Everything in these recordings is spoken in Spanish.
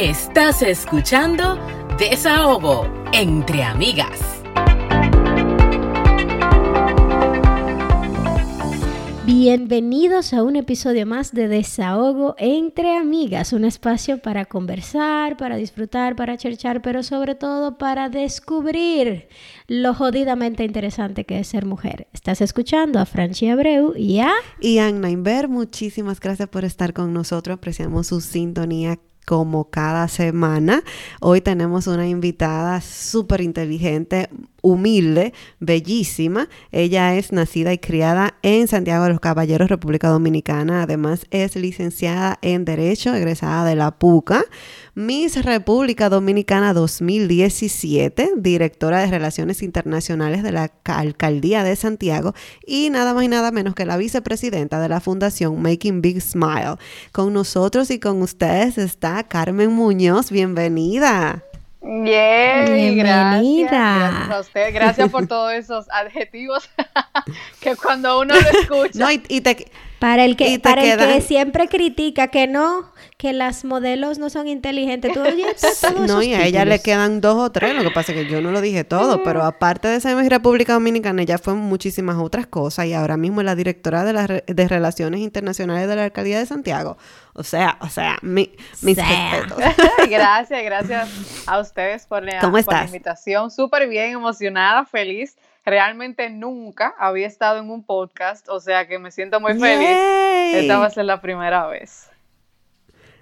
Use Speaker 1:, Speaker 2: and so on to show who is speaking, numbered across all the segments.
Speaker 1: Estás escuchando Desahogo entre amigas.
Speaker 2: Bienvenidos a un episodio más de Desahogo entre amigas, un espacio para conversar, para disfrutar, para cherchar, pero sobre todo para descubrir lo jodidamente interesante que es ser mujer. Estás escuchando a Franchi Abreu y a...
Speaker 3: Y a Inver, muchísimas gracias por estar con nosotros, apreciamos su sintonía como cada semana. Hoy tenemos una invitada súper inteligente, humilde, bellísima. Ella es nacida y criada en Santiago de los Caballeros, República Dominicana. Además es licenciada en Derecho, egresada de la PUCA. Miss República Dominicana 2017, directora de Relaciones Internacionales de la Alcaldía de Santiago y nada más y nada menos que la vicepresidenta de la Fundación Making Big Smile. Con nosotros y con ustedes está Carmen Muñoz. Bienvenida.
Speaker 4: Bien, Gracias, gracias, a usted. Gracias por todos esos adjetivos que cuando uno lo escucha.
Speaker 3: No, y, te,
Speaker 2: para el que, para el que siempre critica que no, que las modelos no son inteligentes. Tú
Speaker 3: No, y a ella le quedan dos o tres. Lo que pasa es que yo no lo dije todo, pero aparte de esa República Dominicana, ella fue muchísimas otras cosas y ahora mismo es la directora de, las de Relaciones Internacionales de la Alcaldía de Santiago. O sea, o sea, mi, mis respetos.
Speaker 4: gracias, gracias a ustedes por la, por la invitación. Súper bien, emocionada, feliz realmente nunca había estado en un podcast, o sea que me siento muy feliz. Esta va a ser la primera vez.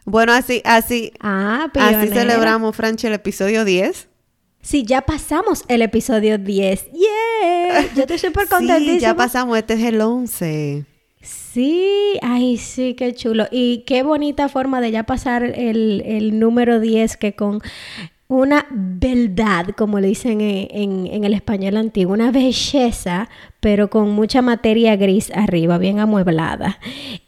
Speaker 3: Bueno, así, así, ah, así celebramos, Franchi, el episodio 10.
Speaker 2: Sí, ya pasamos el episodio 10. ¡Yeah! Yo estoy súper contentísima.
Speaker 3: sí, ya pasamos, este es el 11.
Speaker 2: Sí, ay, sí, qué chulo. Y qué bonita forma de ya pasar el, el número 10 que con una verdad, como le dicen en, en, el español antiguo, una belleza pero con mucha materia gris arriba, bien amueblada.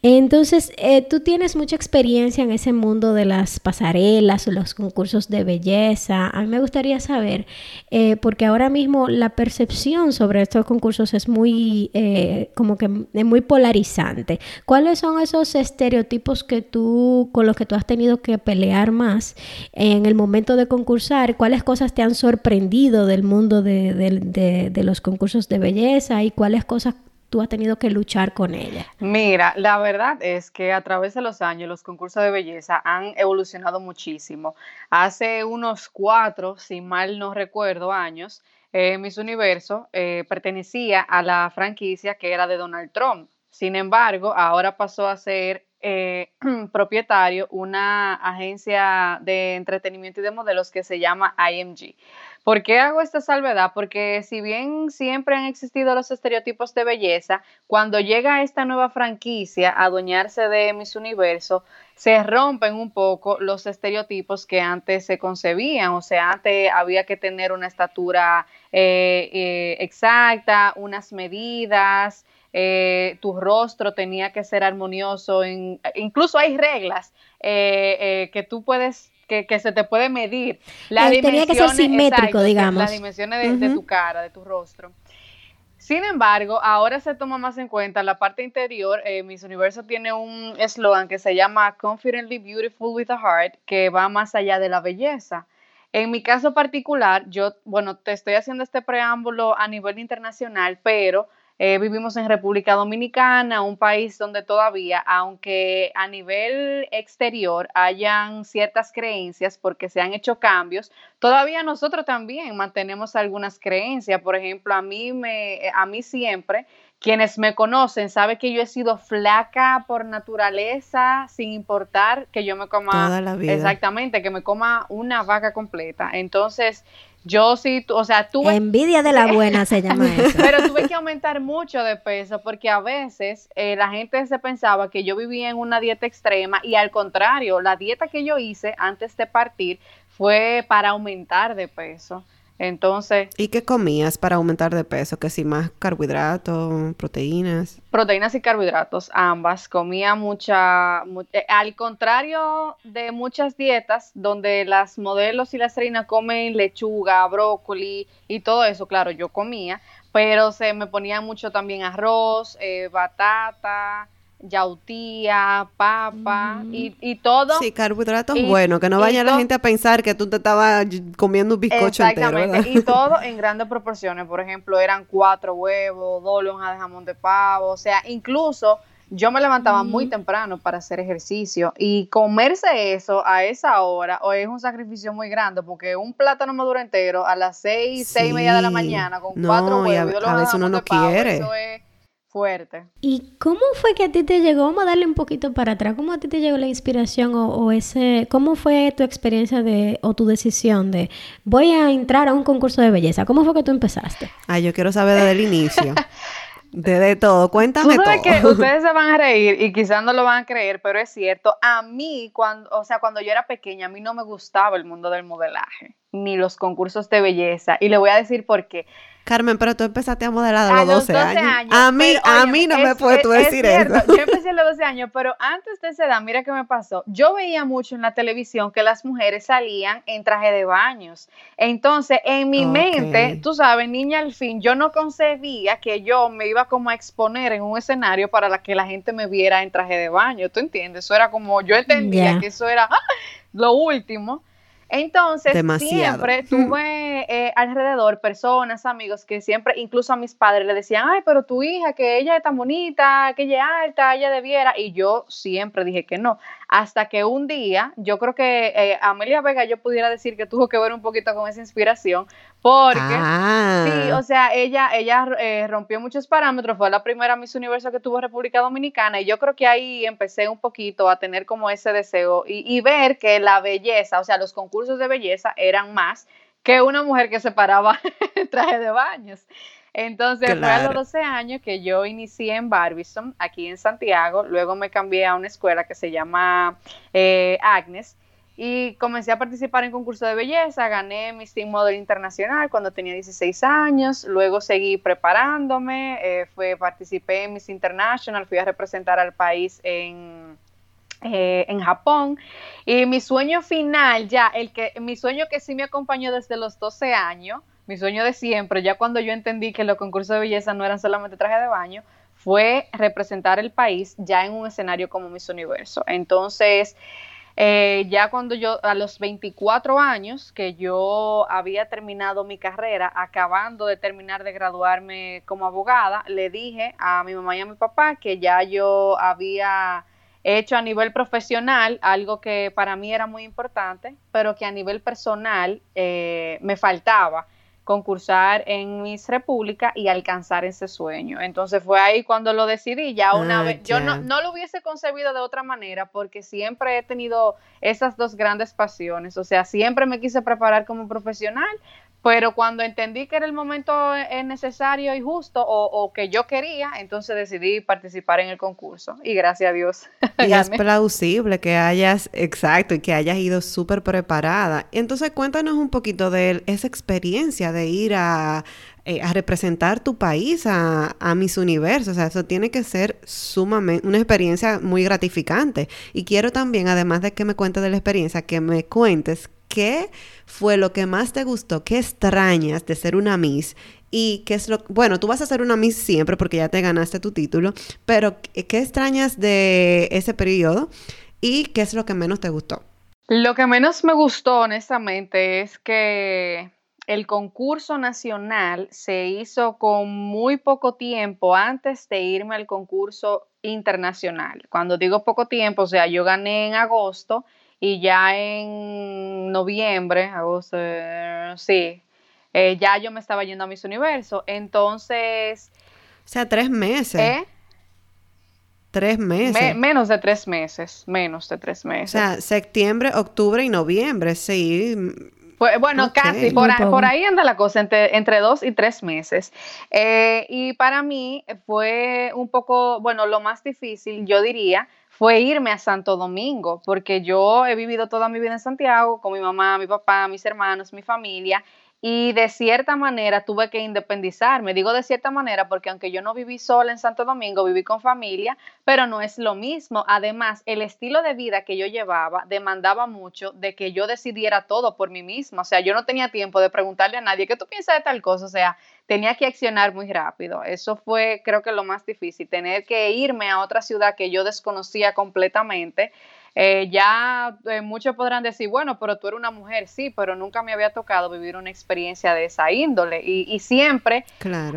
Speaker 2: Entonces, eh, tú tienes mucha experiencia en ese mundo de las pasarelas, los concursos de belleza. A mí me gustaría saber, eh, porque ahora mismo la percepción sobre estos concursos es muy, eh, como que es muy polarizante. ¿Cuáles son esos estereotipos que tú, con los que tú has tenido que pelear más en el momento de concursar? ¿Cuáles cosas te han sorprendido del mundo de, de los concursos de belleza? Y cuáles cosas tú has tenido que luchar con ella?
Speaker 4: Mira, la verdad es que a través de los años los concursos de belleza han evolucionado muchísimo. Hace unos cuatro, si mal no recuerdo, años, eh, Miss Universo eh, pertenecía a la franquicia que era de Donald Trump. Sin embargo, ahora pasó a ser eh, propietario una agencia de entretenimiento y de modelos que se llama IMG. ¿Por qué hago esta salvedad? Porque si bien siempre han existido los estereotipos de belleza, cuando llega esta nueva franquicia a adueñarse de Miss Universo, se rompen un poco los estereotipos que antes se concebían. O sea, antes había que tener una estatura eh, eh, exacta, unas medidas, eh, tu rostro tenía que ser armonioso. incluso hay reglas que tú puedes que, se te puede medir.
Speaker 2: La tenía que ser simétrico, digamos.
Speaker 4: Las dimensiones de, tu cara, de tu rostro. Sin embargo, ahora se toma más en cuenta la parte interior. Eh, Miss Universo tiene un eslogan que se llama Confidently Beautiful with a Heart, que va más allá de la belleza. En mi caso particular, yo, bueno, te estoy haciendo este preámbulo a nivel internacional, pero eh, vivimos en República Dominicana, un país donde todavía, aunque a nivel exterior hayan ciertas creencias porque se han hecho cambios, todavía nosotros también mantenemos algunas creencias. Por ejemplo, a mí, me, a mí siempre quienes me conocen saben que yo he sido flaca por naturaleza, sin importar que yo me coma.
Speaker 3: Toda la vida.
Speaker 4: Exactamente, que me coma una vaca completa. Entonces, yo sí, o sea, tuve...
Speaker 2: Envidia de la buena se llama eso.
Speaker 4: Pero tuve que aumentar mucho de peso porque a veces eh, la gente se pensaba que yo vivía en una dieta extrema y al contrario, la dieta que yo hice antes de partir fue para aumentar de peso. Entonces.
Speaker 3: ¿Y qué comías para aumentar de peso? ¿Que si más carbohidratos, proteínas?
Speaker 4: Proteínas y carbohidratos, ambas. Comía mucha. Eh, al contrario de muchas dietas donde las modelos y las reinas comen lechuga, brócoli y todo eso, claro, yo comía, pero se me ponía mucho también arroz, eh, batata. Yautía, papa y, y, todo.
Speaker 3: Sí, carbohidratos buenos, que no vaya la gente a pensar que tú te estabas comiendo un bizcocho
Speaker 4: Exactamente, y todo en grandes proporciones. Por ejemplo, eran cuatro huevos, dos lonjas de jamón de pavo, o sea, incluso yo me levantaba muy temprano para hacer ejercicio. Y comerse eso a esa hora o es un sacrificio muy grande porque un plátano maduro entero a las seis, seis y media de la mañana con cuatro huevos
Speaker 3: y a, veces uno no quiere.
Speaker 4: Eso es fuerte.
Speaker 2: ¿Y cómo fue que a ti te llegó? Vamos a darle un poquito para atrás. ¿Cómo a ti te llegó la inspiración o, ese, cómo fue tu experiencia de o tu decisión de voy a entrar a un concurso de belleza? ¿Cómo fue que tú empezaste?
Speaker 3: Ay, yo quiero saber desde el inicio. De, todo, cuéntame
Speaker 4: Tú
Speaker 3: sabes
Speaker 4: que ustedes se van a reír y quizás no lo van a creer, pero es cierto. A mí, cuando, o sea, cuando yo era pequeña, a mí no me gustaba el mundo del modelaje, ni los concursos de belleza. Y le voy a decir por qué.
Speaker 3: Carmen, pero tú empezaste a modelar a los, 12, años. A mí, a mí no me puedes tú decir eso.
Speaker 4: Yo empecé a los 12 años, pero antes de esa edad, mira qué me pasó. Yo veía mucho en la televisión que las mujeres salían en traje de baños. Entonces, en mi mente, tú sabes, niña al fin, yo no concebía que yo me iba como a exponer en un escenario para la que la gente me viera en traje de baño. ¿Tú entiendes? Eso era como, yo entendía que eso era ¡ah! lo último. Entonces, siempre tuve eh, alrededor personas, amigos, que siempre, incluso a mis padres, le decían, ay, pero tu hija, que ella es tan bonita, que ella es alta, ella debiera. Y yo siempre dije que no. Hasta que un día, yo creo que eh, Amelia Vega, yo pudiera decir que tuvo que ver un poquito con esa inspiración, porque, ah. sí, o sea, ella, ella eh, rompió muchos parámetros, fue la primera Miss Universo que tuvo República Dominicana y yo creo que ahí empecé un poquito a tener como ese deseo y, ver que la belleza, o sea, los concursos de belleza eran más que una mujer que se paraba en traje de baños. Entonces fue a los 12 años que yo inicié en Barbizon, aquí en Santiago, luego me cambié a una escuela que se llama eh, Agnes. Y comencé a participar en concursos de belleza, gané mi Team Model Internacional cuando tenía 16 años, luego seguí preparándome, eh, fue, participé en Miss International, fui a representar al país en, eh, en Japón. Y mi sueño final ya, el que, mi sueño que sí me acompañó desde los 12 años, mi sueño de siempre, ya cuando yo entendí que los concursos de belleza no eran solamente traje de baño, fue representar el país ya en un escenario como Miss Universo. Entonces, eh, ya cuando yo, a los 24 años, que yo había terminado mi carrera, acabando de terminar de graduarme como abogada, le dije a mi mamá y a mi papá que ya yo había hecho a nivel profesional algo que para mí era muy importante, pero que a nivel personal eh, me faltaba concursar en Miss República y alcanzar ese sueño. Entonces fue ahí cuando lo decidí, ya una ah, vez, yo no, no, lo hubiese concebido de otra manera porque siempre he tenido esas dos grandes pasiones, o sea, siempre me quise preparar como profesional, pero cuando entendí que era el momento eh, necesario y justo o, que yo quería, entonces decidí participar en el concurso. Y gracias a Dios.
Speaker 3: Y es plausible que hayas, exacto, y que hayas ido súper preparada. Entonces cuéntanos un poquito de esa experiencia de ir a, eh, a representar tu país a, a Miss Universo. O sea, eso tiene que ser sumamente, una experiencia muy gratificante. Y quiero también, además de que me cuentes de la experiencia, que me cuentes ¿qué fue lo que más te gustó? ¿Qué extrañas de ser una Miss? Y qué es lo... Bueno, tú vas a ser una Miss siempre porque ya te ganaste tu título, pero ¿qué extrañas de ese periodo? ¿Y qué es lo que menos te gustó?
Speaker 4: Lo que menos me gustó, honestamente, es que el concurso nacional se hizo con muy poco tiempo antes de irme al concurso internacional. Cuando digo poco tiempo, o sea, yo gané en agosto y ya en noviembre, agosto, sí, eh, ya yo me estaba yendo a Miss Universo. Entonces...
Speaker 3: O sea, tres meses. ¿Eh? Tres meses.
Speaker 4: menos de tres meses, menos de tres meses.
Speaker 3: O sea, septiembre, octubre y noviembre, sí.
Speaker 4: Pues, bueno, casi, por, ahí anda la cosa, entre, entre dos y tres meses. Eh, y para mí fue un poco, bueno, lo más difícil, yo diría, fue irme a Santo Domingo, porque yo he vivido toda mi vida en Santiago con mi mamá, mi papá, mis hermanos, mi familia, y de cierta manera tuve que independizarme. Digo de cierta manera porque aunque yo no viví sola en Santo Domingo, viví con familia, pero no es lo mismo. Además, el estilo de vida que yo llevaba demandaba mucho de que yo decidiera todo por mí misma. O sea, yo no tenía tiempo de preguntarle a nadie, ¿qué tú piensas de tal cosa? O sea, tenía que accionar muy rápido. Eso fue creo que lo más difícil, tener que irme a otra ciudad que yo desconocía completamente eh, ya eh, muchos podrán decir, bueno, pero tú eres una mujer, sí, pero nunca me había tocado vivir una experiencia de esa índole. Y, siempre,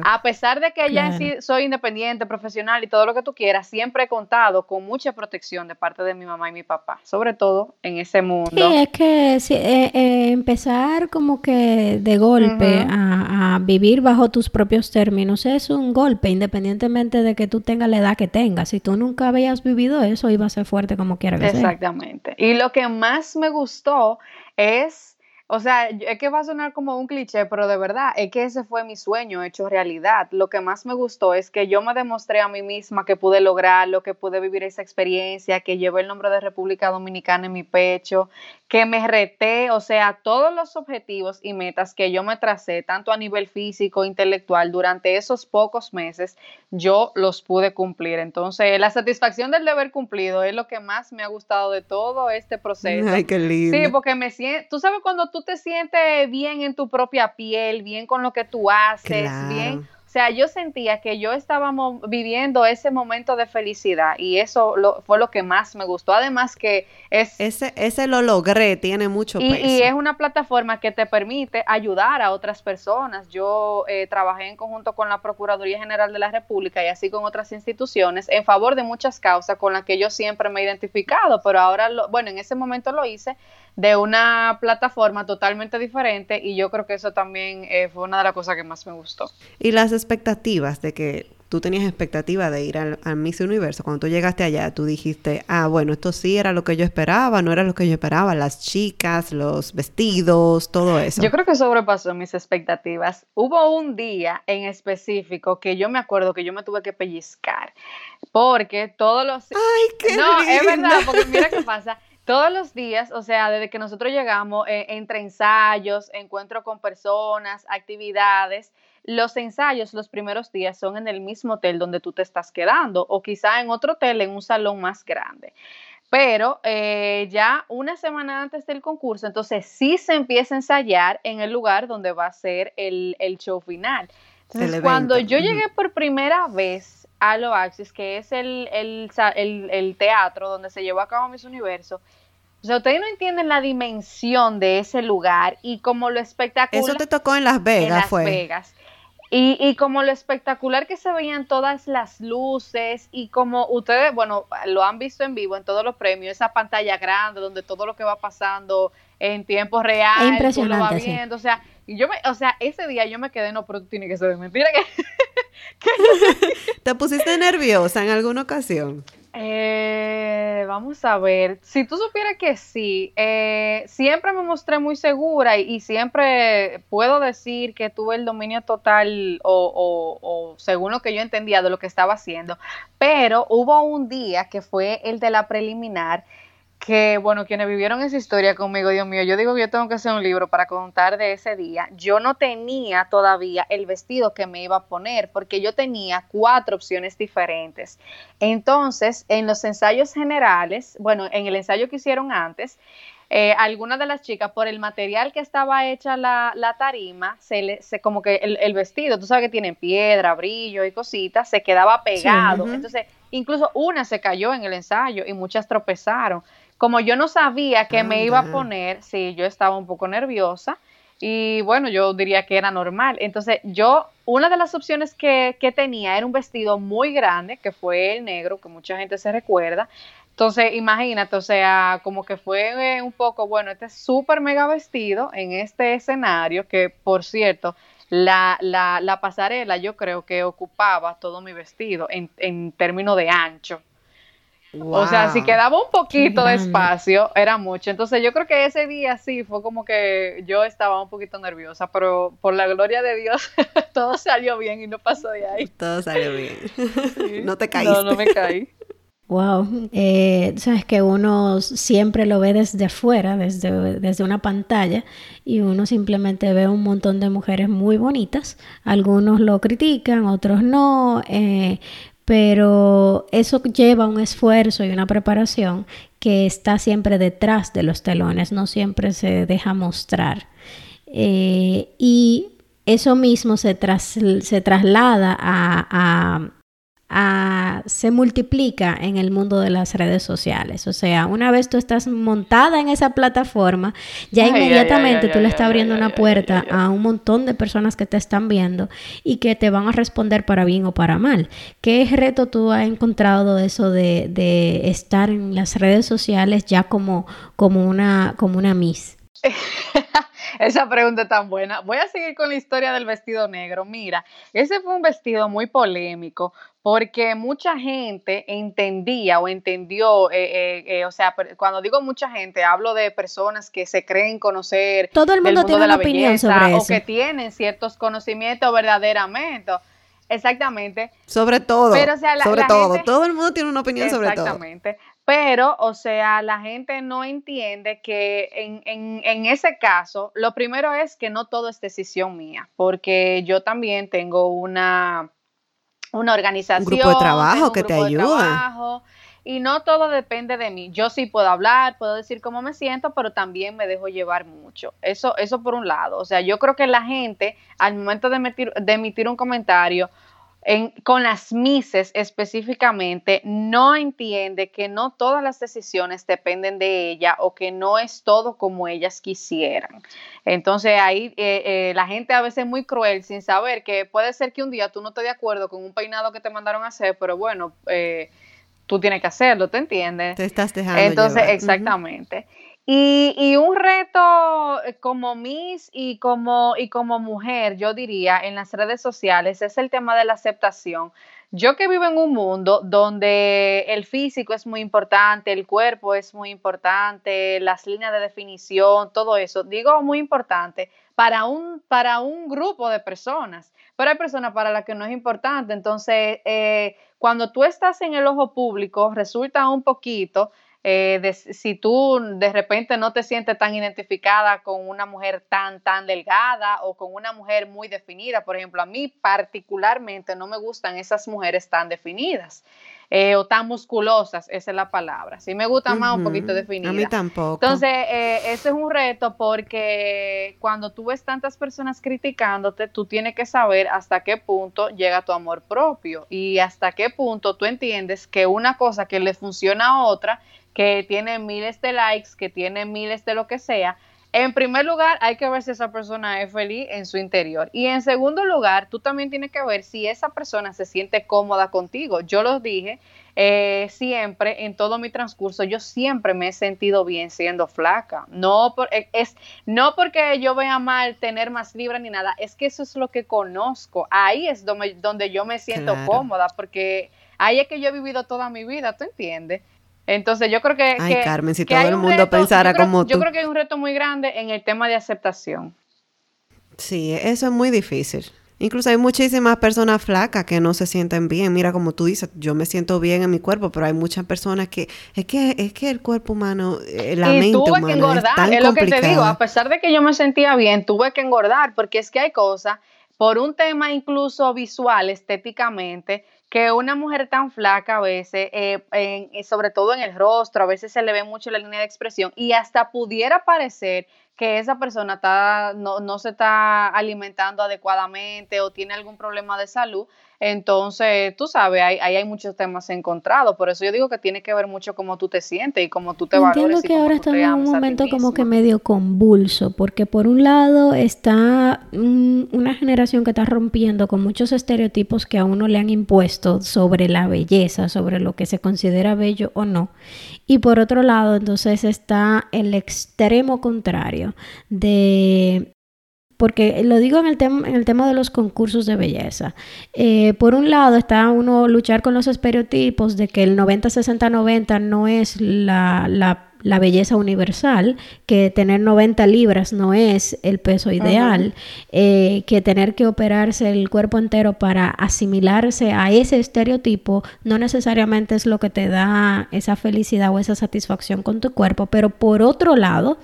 Speaker 4: a pesar de que ya soy independiente, profesional y todo lo que tú quieras, siempre he contado con mucha protección de parte de mi mamá y mi papá, sobre todo en ese mundo.
Speaker 2: Sí, es que eh, empezar como que de golpe a, a, vivir bajo tus propios términos es un golpe, independientemente de que tú tengas la edad que tengas. Si tú nunca habías vivido eso, iba a ser fuerte como quiera que sea.
Speaker 4: Exactamente. Y lo que más me gustó es o sea, es que va a sonar como un cliché, pero de verdad, es que ese fue mi sueño hecho realidad. Lo que más me gustó es que yo me demostré a mí misma que pude lograrlo, que pude vivir esa experiencia, que llevé el nombre de República Dominicana en mi pecho, que me reté, o sea, todos los objetivos y metas que yo me tracé, tanto a nivel físico, intelectual, durante esos pocos meses, yo los pude cumplir. Entonces, la satisfacción del deber cumplido es lo que más me ha gustado de todo este proceso.
Speaker 3: Ay, qué lindo.
Speaker 4: Sí, porque me siento, tú sabes cuando tú te sientes bien en tu propia piel, bien con lo que tú haces, bien o sea, yo sentía que yo estábamos viviendo ese momento de felicidad y eso fue lo que más me gustó. Además que es...
Speaker 3: Ese, ese lo logré, tiene mucho
Speaker 4: y, Y es una plataforma que te permite ayudar a otras personas. Yo eh, trabajé en conjunto con la Procuraduría General de la República y así con otras instituciones en favor de muchas causas con las que yo siempre me he identificado, pero ahora, lo, bueno, en ese momento lo hice de una plataforma totalmente diferente y yo creo que eso también eh, fue una de las cosas que más me gustó.
Speaker 3: Y las expectativas de que tú tenías expectativa de ir al, Miss Universo, cuando tú llegaste allá, tú dijiste, ah, bueno, esto sí era lo que yo esperaba, no era lo que yo esperaba, las chicas, los vestidos, todo eso.
Speaker 4: Yo creo que sobrepasó mis expectativas. Hubo un día en específico que yo me acuerdo que yo me tuve que pellizcar, porque todos los...
Speaker 3: ¡Ay, qué
Speaker 4: No, es verdad, porque mira qué pasa todos los días, o sea, desde que nosotros llegamos, eh, entre ensayos, encuentro con personas, actividades, los ensayos los primeros días son en el mismo hotel donde tú te estás quedando o quizá en otro hotel en un salón más grande. Pero eh, ya una semana antes del concurso, entonces sí se empieza a ensayar en el lugar donde va a ser el, show final. Entonces, cuando yo llegué por primera vez lo Axis, que es el, el, teatro donde se llevó a cabo Miss Universo. O sea, ustedes no entienden la dimensión de ese lugar y como lo espectacular.
Speaker 3: Eso te tocó en Las Vegas,
Speaker 4: en Las
Speaker 3: fue.
Speaker 4: Vegas. Y, y, como lo espectacular que se veían todas las luces y como ustedes, bueno, lo han visto en vivo en todos los premios, esa pantalla grande donde todo lo que va pasando en tiempo real,
Speaker 2: impresionante,
Speaker 4: lo va viendo, o sea, y yo me, o sea, ese día yo me quedé, no, pero tú tienes que ser mentira que
Speaker 3: ¿Te pusiste nerviosa en alguna ocasión?
Speaker 4: Eh, vamos a ver, si tú supieras que sí, eh, siempre me mostré muy segura y, siempre puedo decir que tuve el dominio total o, o, según lo que yo entendía de lo que estaba haciendo, pero hubo un día que fue el de la preliminar que, bueno, quienes vivieron esa historia conmigo, Dios mío, yo digo que yo tengo que hacer un libro para contar de ese día. Yo no tenía todavía el vestido que me iba a poner porque yo tenía cuatro opciones diferentes. Entonces, en los ensayos generales, bueno, en el ensayo que hicieron antes, eh, algunas de las chicas, por el material que estaba hecha la, tarima, se le, se, como que el, vestido, tú sabes que tiene piedra, brillo y cositas, se quedaba pegado. Entonces, incluso una se cayó en el ensayo y muchas tropezaron como yo no sabía qué me iba a poner, sí, yo estaba un poco nerviosa y bueno, yo diría que era normal. Entonces yo, una de las opciones que, que tenía era un vestido muy grande, que fue el negro, que mucha gente se recuerda. Entonces, imagínate, o sea, como que fue un poco, bueno, este súper mega vestido en este escenario, que por cierto, la, la, la, pasarela yo creo que ocupaba todo mi vestido en, en términos de ancho. O sea, si quedaba un poquito de espacio, era mucho. Entonces yo creo que ese día sí fue como que yo estaba un poquito nerviosa, pero por la gloria de Dios todo salió bien y no pasó de ahí.
Speaker 3: Todo salió bien. No te caíste.
Speaker 4: No, no me caí.
Speaker 2: Wow, eh, sabes que uno siempre lo ve desde afuera, desde, desde una pantalla, y uno simplemente ve un montón de mujeres muy bonitas. Algunos lo critican, otros no, eh, pero eso lleva un esfuerzo y una preparación que está siempre detrás de los telones, no siempre se deja mostrar. Eh, y eso mismo se, se traslada a se multiplica en el mundo de las redes sociales. O sea, una vez tú estás montada en esa plataforma, ya inmediatamente tú le estás abriendo una puerta a un montón de personas que te están viendo y que te van a responder para bien o para mal. ¿Qué reto tú has encontrado de eso de, de estar en las redes sociales ya como, como, una, como una Miss?
Speaker 4: Esa pregunta es tan buena. Voy a seguir con la historia del vestido negro. Mira, ese fue un vestido muy polémico porque mucha gente entendía o entendió, eh, eh, eh, o sea, cuando digo mucha gente, hablo de personas que se creen conocer
Speaker 2: todo el mundo, tiene una opinión sobre
Speaker 4: o que tienen ciertos conocimientos verdaderamente. Exactamente.
Speaker 3: Sobre todo. sobre todo. todo el mundo tiene una opinión sobre todo.
Speaker 4: Exactamente. Pero, o sea, la gente no entiende que en, en, en, ese caso, lo primero es que no todo es decisión mía, porque yo también tengo una, una organización.
Speaker 3: Un grupo de trabajo que te ayuda.
Speaker 4: y no todo depende de mí. Yo sí puedo hablar, puedo decir cómo me siento, pero también me dejo llevar mucho. Eso, eso por un lado. O sea, yo creo que la gente, al momento de emitir, de emitir un comentario, con las Mises específicamente, no entiende que no todas las decisiones dependen de ella o que no es todo como ellas quisieran. Entonces ahí eh, eh, la gente a veces es muy cruel sin saber que puede ser que un día tú no estés de acuerdo con un peinado que te mandaron a hacer, pero bueno, eh, tú tienes que hacerlo, ¿te entiendes?
Speaker 3: Te estás dejando.
Speaker 4: Entonces, exactamente. Y, un reto eh, como Miss y como, y como mujer, yo diría, en las redes sociales es el tema de la aceptación. Yo que vivo en un mundo donde el físico es muy importante, el cuerpo es muy importante, las líneas de definición, todo eso, digo muy importante para un, para un grupo de personas, pero hay personas para las que no es importante. Entonces, eh, cuando tú estás en el ojo público, resulta un poquito eh, si tú de repente no te sientes tan identificada con una mujer tan, tan delgada o con una mujer muy definida, por ejemplo, a mí particularmente no me gustan esas mujeres tan definidas. Eh, o tan musculosas, esa es la palabra. Sí me gusta más un poquito definida.
Speaker 3: A mí tampoco.
Speaker 4: Entonces, eh, ese es un reto porque cuando tú ves tantas personas criticándote, tú tienes que saber hasta qué punto llega tu amor propio y hasta qué punto tú entiendes que una cosa que le funciona a otra que tiene miles de likes, que tiene miles de lo que sea, en primer lugar, hay que ver si esa persona es feliz en su interior. Y en segundo lugar, tú también tienes que ver si esa persona se siente cómoda contigo. Yo lo dije eh, siempre, en todo mi transcurso, yo siempre me he sentido bien siendo flaca. No, por, eh, es, no porque yo vea mal tener más libra ni nada, es que eso es lo que conozco. Ahí es donde, donde yo me siento cómoda, porque ahí es que yo he vivido toda mi vida, ¿tú entiendes? Entonces yo creo que...
Speaker 3: Ay, Carmen, si todo el mundo pensara como tú.
Speaker 4: Yo creo que hay un reto muy grande en el tema de aceptación.
Speaker 3: Sí, eso es muy difícil. Incluso hay muchísimas personas flacas que no se sienten bien. Mira, como tú dices, yo me siento bien en mi cuerpo, pero hay muchas personas que es que es que el cuerpo humano, eh, la mente tuve que engordar, es, lo que te digo.
Speaker 4: A pesar de que yo me sentía bien, tuve que engordar porque es que hay cosas por un tema incluso visual, estéticamente, que una mujer tan flaca a veces, eh, eh, sobre todo en el rostro, a veces se le ve mucho la línea de expresión y hasta pudiera parecer que esa persona está, no, no se está alimentando adecuadamente o tiene algún problema de salud entonces, tú sabes, ahí, hay muchos temas encontrados. Por eso yo digo que tiene que ver mucho cómo tú te sientes y cómo tú te
Speaker 2: Entiendo
Speaker 4: valores.
Speaker 2: que ahora estamos en un momento como que medio convulso, porque por un lado está una generación que está rompiendo con muchos estereotipos que a uno le han impuesto sobre la belleza, sobre lo que se considera bello o no. Y por otro lado, entonces está el extremo contrario de porque lo digo en el, tema en el tema de los concursos de belleza. Eh, por un lado está uno luchar con los estereotipos de que el 90-60-90 no es la, la la belleza universal, que tener 90 libras no es el peso ideal, eh, que tener que operarse el cuerpo entero para asimilarse a ese estereotipo no necesariamente es lo que te da esa felicidad o esa satisfacción con tu cuerpo, pero por otro lado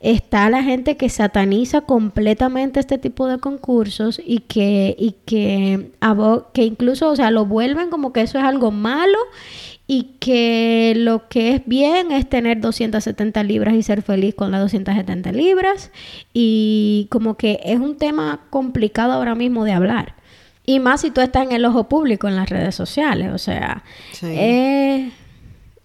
Speaker 2: está la gente que sataniza completamente este tipo de concursos y que, y que, que incluso, o sea, lo vuelven como que eso es algo malo y que lo que es bien es tener 270 libras y ser feliz con las 270 libras y como que es un tema complicado ahora mismo de hablar. Y más si tú estás en el ojo público en las redes sociales, o sea,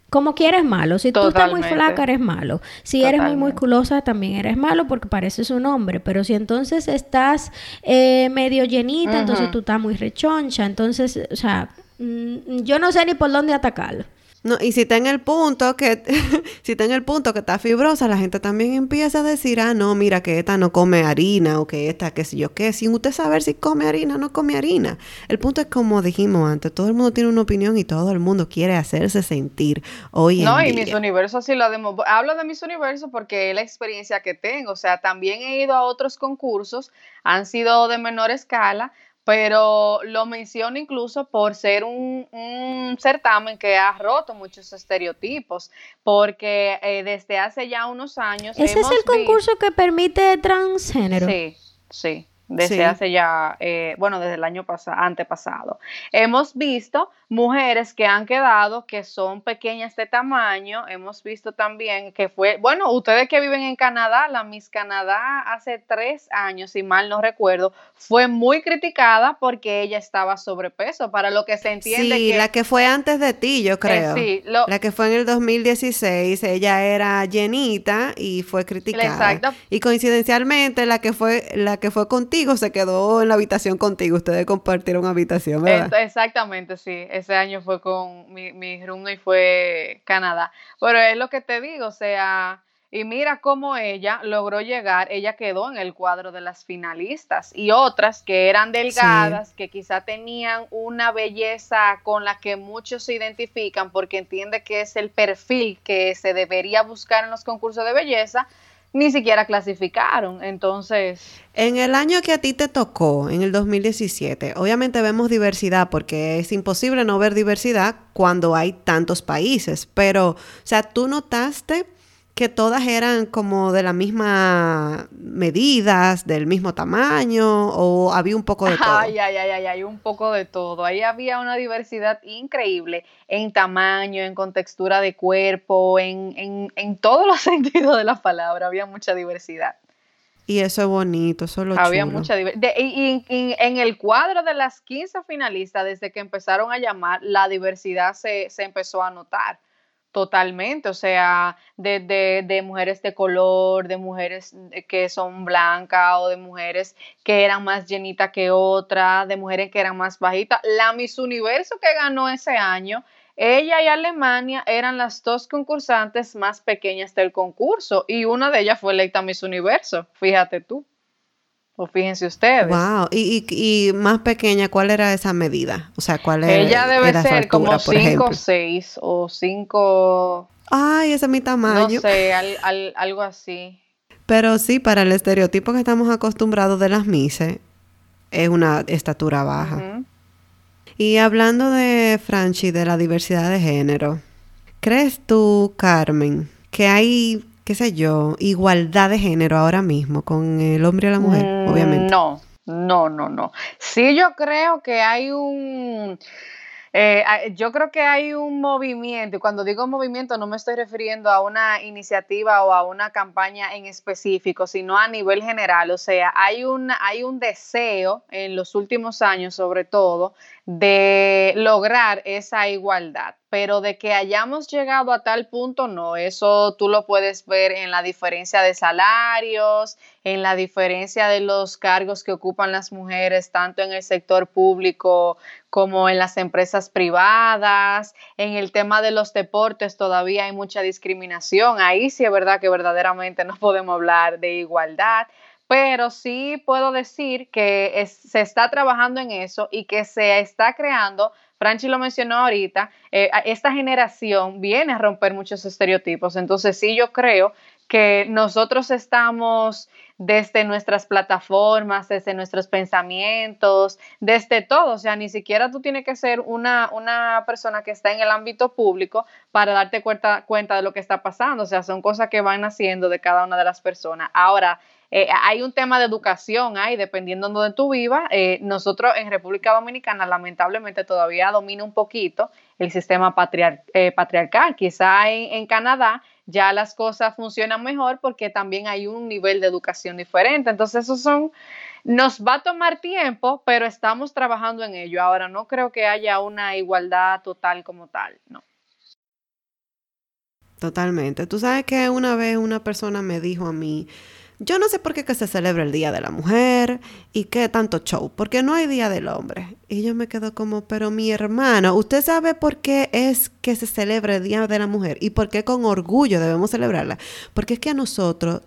Speaker 2: como quieres malo. Si tú estás muy flaca, eres malo. Si eres muy musculosa, también eres malo porque pareces un hombre. Pero si entonces estás eh, medio llenita, entonces tú estás muy rechoncha. Entonces, o sea, yo no sé ni por dónde atacarlo.
Speaker 3: No, y si está en el punto que, si está en el punto que está fibrosa, la gente también empieza a decir, ah, no, mira que esta no come harina o que esta, qué sé yo qué, sin usted saber si come harina o no come harina. El punto es como dijimos antes, todo el mundo tiene una opinión y todo el mundo quiere hacerse sentir hoy en
Speaker 4: no,
Speaker 3: día.
Speaker 4: No, y mis universos sí lo demo. Hablo de mis universos porque es la experiencia que tengo. O sea, también he ido a otros concursos, han sido de menor escala, pero lo menciono incluso por ser un, certamen que ha roto muchos estereotipos, porque eh, desde hace ya unos años...
Speaker 2: ¿Ese es el concurso que permite transgénero?
Speaker 4: Sí, sí desde hace ya, eh, bueno, desde el año pasado, antepasado. Hemos visto mujeres que han quedado que son pequeñas de tamaño. Hemos visto también que fue, bueno, ustedes que viven en Canadá, la Miss Canadá hace tres años, si mal no recuerdo, fue muy criticada porque ella estaba sobrepeso, para lo que se entiende.
Speaker 3: Sí, la que fue antes de ti, yo eh, creo. sí, la que fue en el 2016, ella era llenita y fue criticada. Exacto. Y coincidencialmente la que fue, la que fue contigo se quedó en la habitación contigo. Ustedes compartieron habitación, ¿verdad?
Speaker 4: Exactamente, sí. Ese año fue con mi, mi y fue Canadá. Pero es lo que te digo, o sea, y mira cómo ella logró llegar, ella quedó en el cuadro de las finalistas y otras que eran delgadas, que quizá tenían una belleza con la que muchos se identifican porque entiende que es el perfil que se debería buscar en los concursos de belleza, ni siquiera clasificaron. Entonces...
Speaker 3: En el año que a ti te tocó, en el 2017, obviamente vemos diversidad porque es imposible no ver diversidad cuando hay tantos países, pero, o sea, tú notaste que todas eran como de la misma medidas, del mismo tamaño, o había un poco de todo.
Speaker 4: Ay, ay, ay, ay, hay un poco de todo. Ahí había una diversidad increíble en tamaño, en contextura de cuerpo, en, en, en todos los sentidos de la palabra, había mucha diversidad.
Speaker 3: Y eso es bonito, eso es lo
Speaker 4: Había mucha diversidad. Y, en el cuadro de las 15 finalistas, desde que empezaron a llamar, la diversidad se, se empezó a notar. Totalmente, o sea, de, de, mujeres de color, de mujeres que son blancas o de mujeres que eran más llenitas que otras, de mujeres que eran más bajitas. La Miss Universo que ganó ese año, ella y Alemania eran las dos concursantes más pequeñas del concurso y una de ellas fue electa Miss Universo, fíjate tú. O fíjense ustedes.
Speaker 3: Wow. Y, y, más pequeña, ¿cuál era esa medida? O sea, ¿cuál era?
Speaker 4: Ella debe ser como 5 o 6 o 5.
Speaker 3: Ay, ese es mi tamaño.
Speaker 4: No sé, algo así.
Speaker 3: Pero sí, para el estereotipo que estamos acostumbrados de las mises, es una estatura baja. Y hablando de Franchi, de la diversidad de género, ¿crees tú, Carmen, que hay qué sé yo, igualdad de género ahora mismo con el hombre y la mujer, mm, obviamente.
Speaker 4: No, no, no, no. Sí, yo creo que hay un... Eh, yo creo que hay un movimiento, y cuando digo movimiento no me estoy refiriendo a una iniciativa o a una campaña en específico, sino a nivel general. O sea, hay un, hay un deseo en los últimos años, sobre todo, de lograr esa igualdad pero de que hayamos llegado a tal punto, no, eso tú lo puedes ver en la diferencia de salarios, en la diferencia de los cargos que ocupan las mujeres, tanto en el sector público como en las empresas privadas, en el tema de los deportes todavía hay mucha discriminación, ahí sí es verdad que verdaderamente no podemos hablar de igualdad, pero sí puedo decir que se está trabajando en eso y que se está creando Franchi lo mencionó ahorita, eh, esta generación viene a romper muchos estereotipos. Entonces sí, yo creo que nosotros estamos desde nuestras plataformas, desde nuestros pensamientos, desde todo. O sea, ni siquiera tú tienes que ser una, una persona que está en el ámbito público para darte cuenta, cuenta de lo que está pasando. O sea, son cosas que van haciendo de cada una de las personas. Ahora, eh, hay un tema de educación ahí, dependiendo de donde tú vivas. Eh, nosotros en República Dominicana, lamentablemente, todavía domina un poquito el sistema eh, patriarcal. Quizá en Canadá ya las cosas funcionan mejor porque también hay un nivel de educación diferente. Entonces, eso son, nos va a tomar tiempo, pero estamos trabajando en ello. Ahora, no creo que haya una igualdad total como tal, no.
Speaker 3: Totalmente. Tú sabes que una vez una persona me dijo a mí, yo no sé por qué que se celebra el Día de la Mujer y qué tanto show, porque no hay Día del Hombre. Y yo me quedo como, pero mi hermano, ¿usted sabe por qué es que se celebra el Día de la Mujer y por qué con orgullo debemos celebrarla? Porque es que a nosotros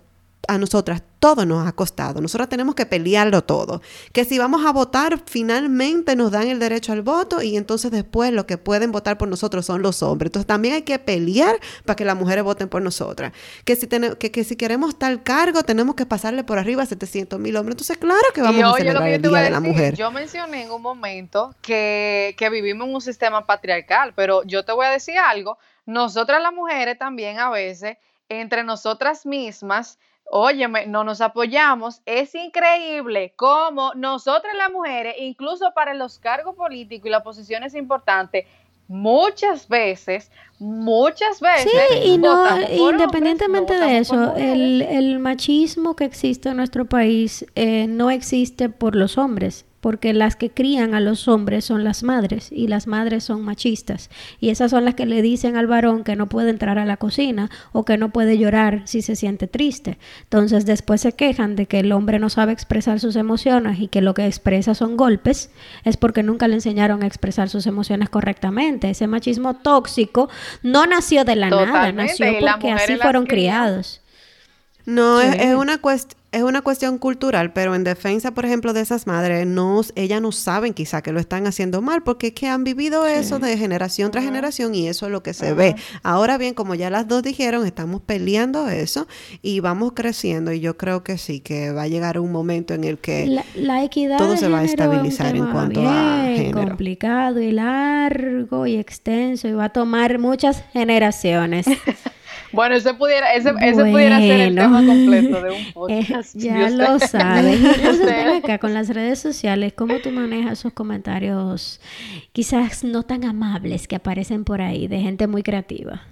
Speaker 3: a nosotras todo nos ha costado. Nosotras tenemos que pelearlo todo. Que si vamos a votar, finalmente nos dan el derecho al voto y entonces después lo que pueden votar por nosotros son los hombres. Entonces también hay que pelear para que las mujeres voten por nosotras. Que si, que, si queremos tal cargo, tenemos que pasarle por arriba a 700 mil hombres. Entonces, claro que vamos a celebrar el Día de la Mujer.
Speaker 4: Yo mencioné en un momento que, que vivimos en un sistema patriarcal, pero yo te voy a decir algo. Nosotras las mujeres también a veces, entre nosotras mismas, Óyeme, no nos apoyamos. Es increíble cómo nosotras las mujeres, incluso para los cargos políticos y las posiciones importantes, muchas veces, muchas veces.
Speaker 2: Sí, y no, independientemente de eso, el, el, machismo que existe en nuestro país eh, no existe por los hombres, porque las que crían a los hombres son las madres y las madres son machistas y esas son las que le dicen al varón que no puede entrar a la cocina o que no puede llorar si se siente triste. Entonces después se quejan de que el hombre no sabe expresar sus emociones y que lo que expresa son golpes, es porque nunca le enseñaron a expresar sus emociones correctamente. Ese machismo tóxico no nació de la nada, nació porque así fueron criados.
Speaker 3: No, es, una es una cuestión cultural, pero en defensa, por ejemplo, de esas madres, no, ellas no saben quizá que lo están haciendo mal, porque es que han vivido eso de generación tras generación y eso es lo que se ve. Ahora bien, como ya las dos dijeron, estamos peleando eso y vamos creciendo y yo creo que sí, que va a llegar un momento en el que
Speaker 2: la, equidad
Speaker 3: todo se va a estabilizar en cuanto a género.
Speaker 2: complicado y largo y extenso y va a tomar muchas generaciones.
Speaker 4: Bueno, ese pudiera, ese, pudiera ser el tema completo de un eh, podcast.
Speaker 2: ya lo sabes. Entonces, acá con las redes sociales, ¿cómo tú manejas esos comentarios quizás no tan amables que aparecen por ahí de gente muy creativa?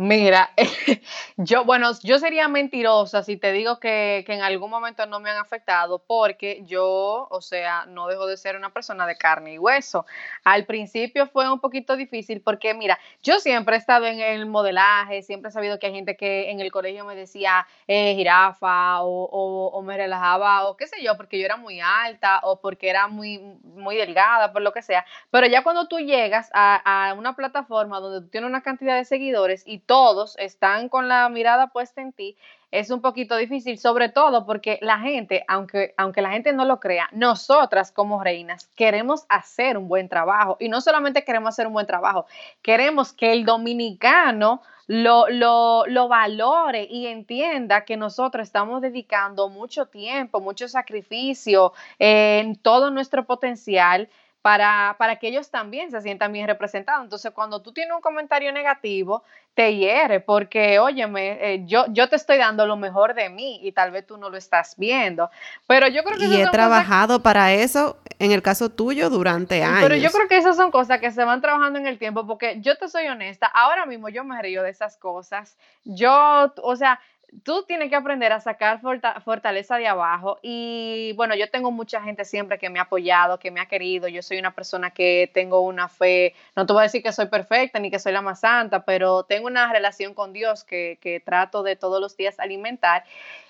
Speaker 4: Mira, yo, bueno, yo sería mentirosa si te digo que, que, en algún momento no me han afectado, porque yo, o sea, no dejo de ser una persona de carne y hueso. Al principio fue un poquito difícil porque, mira, yo siempre he estado en el modelaje, siempre he sabido que hay gente que en el colegio me decía eh, jirafa o, o, me relajaba o qué sé yo, porque yo era muy alta o porque era muy, muy delgada, por lo que sea. Pero ya cuando tú llegas a, a una plataforma donde tú tienes una cantidad de seguidores y todos están con la mirada puesta en ti, es un poquito difícil, sobre todo porque la gente, aunque, aunque la gente no lo crea, nosotras como reinas queremos hacer un buen trabajo. Y no solamente queremos hacer un buen trabajo, queremos que el dominicano lo, lo, lo valore y entienda que nosotros estamos dedicando mucho tiempo, mucho sacrificio en todo nuestro potencial para, para, que ellos también se sientan bien representados. Entonces, cuando tú tienes un comentario negativo, te hiere porque, óyeme, eh, yo, yo te estoy dando lo mejor de mí y tal vez tú no lo estás viendo. Pero yo creo que...
Speaker 3: Y he trabajado para eso, en el caso tuyo, durante años.
Speaker 4: Pero yo creo que esas son cosas que se van trabajando en el tiempo porque yo te soy honesta, ahora mismo yo me río de esas cosas. Yo, o sea, tú tienes que aprender a sacar fortaleza de abajo y bueno, yo tengo mucha gente siempre que me ha apoyado, que me ha querido, yo soy una persona que tengo una fe, no te voy a decir que soy perfecta ni que soy la más santa, pero tengo una relación con Dios que, que trato de todos los días alimentar